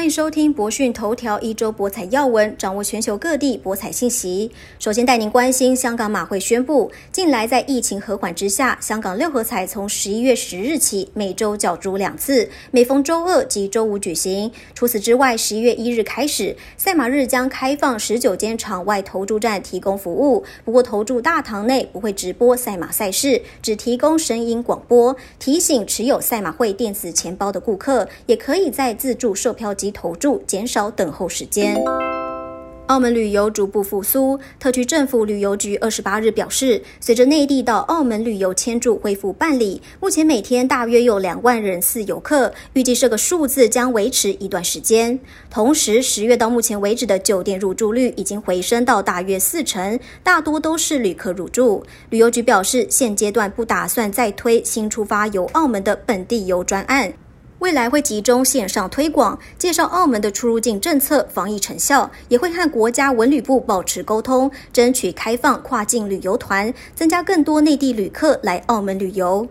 欢迎收听博讯头条一周博彩要闻，掌握全球各地博彩信息。首先带您关心香港马会宣布，近来在疫情和缓之下，香港六合彩从十一月十日起每周角逐两次，每逢周二及周五举行。除此之外，十一月一日开始，赛马日将开放十九间场外投注站提供服务，不过投注大堂内不会直播赛马赛事，只提供声音广播。提醒持有赛马会电子钱包的顾客，也可以在自助售票机。投注，减少等候时间。澳门旅游逐步复苏，特区政府旅游局二十八日表示，随着内地到澳门旅游签注恢复办理，目前每天大约有两万人次游客，预计这个数字将维持一段时间。同时，十月到目前为止的酒店入住率已经回升到大约四成，大多都是旅客入住。旅游局表示，现阶段不打算再推新出发游澳门的本地游专案。未来会集中线上推广，介绍澳门的出入境政策、防疫成效，也会和国家文旅部保持沟通，争取开放跨境旅游团，增加更多内地旅客来澳门旅游。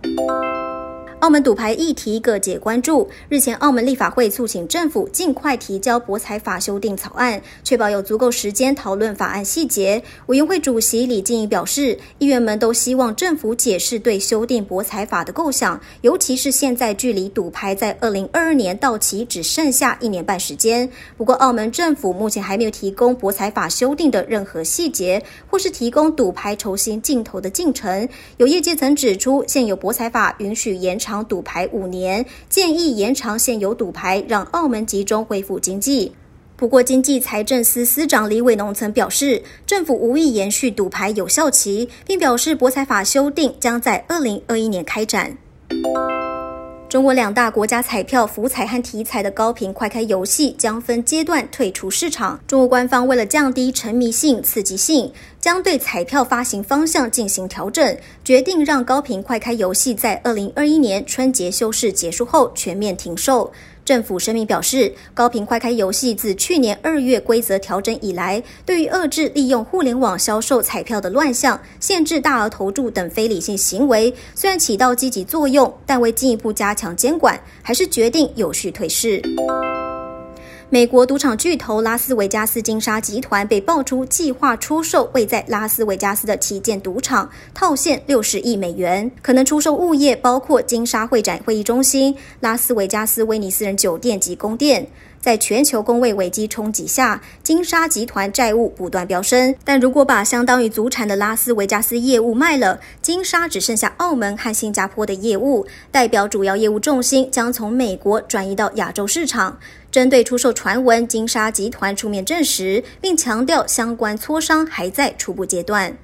澳门赌牌议题各界关注。日前，澳门立法会促请政府尽快提交博彩法修订草案，确保有足够时间讨论法案细节。委员会主席李静怡表示，议员们都希望政府解释对修订博彩法的构想，尤其是现在距离赌牌在二零二二年到期只剩下一年半时间。不过，澳门政府目前还没有提供博彩法修订的任何细节，或是提供赌牌重新镜头的进程。有业界曾指出，现有博彩法允许延长。长赌牌五年，建议延长现有赌牌，让澳门集中恢复经济。不过，经济财政司司长李伟农曾表示，政府无意延续赌牌有效期，并表示博彩法修订将在二零二一年开展。中国两大国家彩票福彩和体彩的高频快开游戏将分阶段退出市场。中国官方为了降低沉迷性、刺激性，将对彩票发行方向进行调整，决定让高频快开游戏在二零二一年春节休市结束后全面停售。政府声明表示，高频快开游戏自去年二月规则调整以来，对于遏制利用互联网销售彩票的乱象、限制大额投注等非理性行为，虽然起到积极作用，但为进一步加强监管，还是决定有序退市。美国赌场巨头拉斯维加斯金沙集团被爆出计划出售位在拉斯维加斯的旗舰赌场，套现六十亿美元，可能出售物业包括金沙会展会议中心、拉斯维加斯威尼斯人酒店及宫殿。在全球工位危机冲击下，金沙集团债务不断飙升。但如果把相当于祖产的拉斯维加斯业务卖了，金沙只剩下澳门和新加坡的业务，代表主要业务重心将从美国转移到亚洲市场。针对出售传闻，金沙集团出面证实，并强调相关磋商还在初步阶段。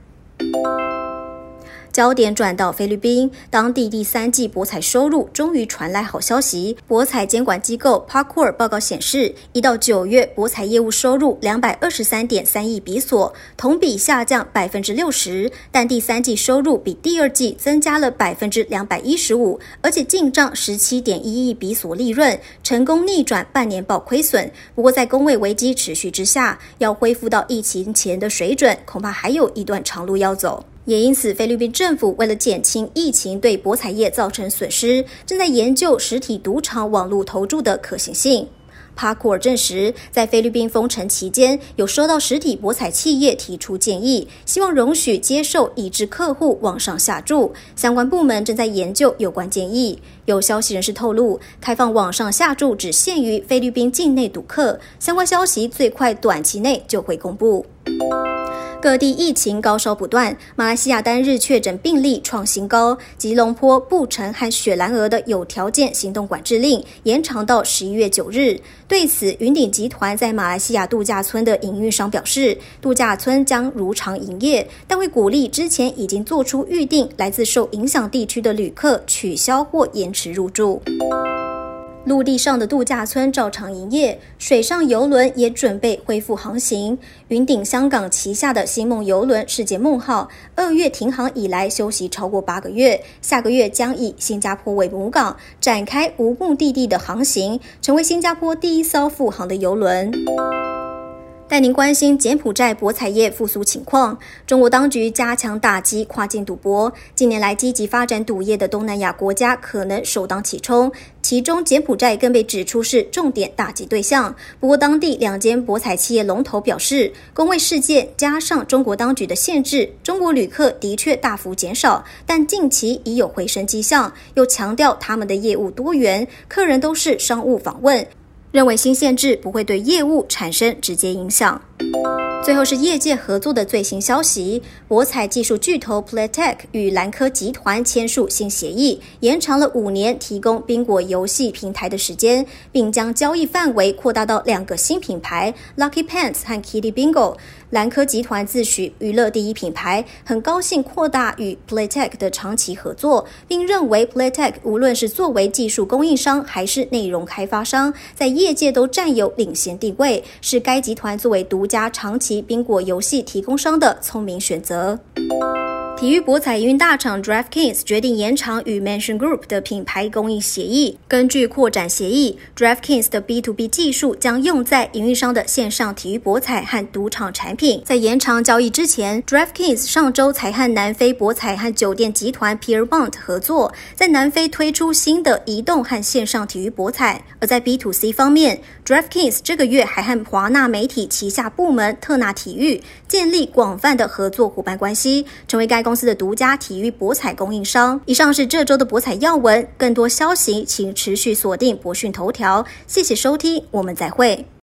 焦点转到菲律宾，当地第三季博彩收入终于传来好消息。博彩监管机构 p a r k o r 报告显示，一到九月博彩业务收入两百二十三点三亿比索，同比下降百分之六十。但第三季收入比第二季增加了百分之两百一十五，而且进账十七点一亿比索利润，成功逆转半年报亏损。不过，在工位危机持续之下，要恢复到疫情前的水准，恐怕还有一段长路要走。也因此，菲律宾政府为了减轻疫情对博彩业造成损失，正在研究实体赌场网络投注的可行性。帕库尔证实，在菲律宾封城期间，有收到实体博彩企业提出建议，希望容许接受已知客户网上下注。相关部门正在研究有关建议。有消息人士透露，开放网上下注只限于菲律宾境内赌客。相关消息最快短期内就会公布。各地疫情高烧不断，马来西亚单日确诊病例创新高。吉隆坡、布城和雪兰莪的有条件行动管制令延长到十一月九日。对此，云顶集团在马来西亚度假村的营运商表示，度假村将如常营业，但会鼓励之前已经做出预定来自受影响地区的旅客取消或延迟入住。陆地上的度假村照常营业，水上游轮也准备恢复航行。云顶香港旗下的星梦游轮“世界梦号”二月停航以来休息超过八个月，下个月将以新加坡为母港展开无目的地的航行，成为新加坡第一艘复航的游轮。带您关心柬埔寨博彩业复苏情况。中国当局加强打击跨境赌博，近年来积极发展赌业的东南亚国家可能首当其冲，其中柬埔寨更被指出是重点打击对象。不过，当地两间博彩企业龙头表示，工位事件加上中国当局的限制，中国旅客的确大幅减少，但近期已有回升迹象。又强调他们的业务多元，客人都是商务访问。认为新限制不会对业务产生直接影响。最后是业界合作的最新消息：博彩技术巨头 Playtech 与蓝科集团签署新协议，延长了五年提供宾果游戏平台的时间，并将交易范围扩大到两个新品牌 Lucky Pants 和 Kitty Bingo。兰科集团自诩娱乐第一品牌，很高兴扩大与 Playtech 的长期合作，并认为 Playtech 无论是作为技术供应商还是内容开发商，在业界都占有领先地位，是该集团作为独家长期。宾果游戏提供商的聪明选择。体育博彩营运大厂 DraftKings 决定延长与 Mansion Group 的品牌供应协议。根据扩展协议，DraftKings 的 B to B 技术将用在营运商的线上体育博彩和赌场产品。在延长交易之前，DraftKings 上周才和南非博彩和酒店集团 Pierbont 合作，在南非推出新的移动和线上体育博彩。而在 B to C 方面，DraftKings 这个月还和华纳媒体旗下部门特纳体育建立广泛的合作伙伴关系，成为该。公司的独家体育博彩供应商。以上是这周的博彩要闻，更多消息请持续锁定博讯头条。谢谢收听，我们再会。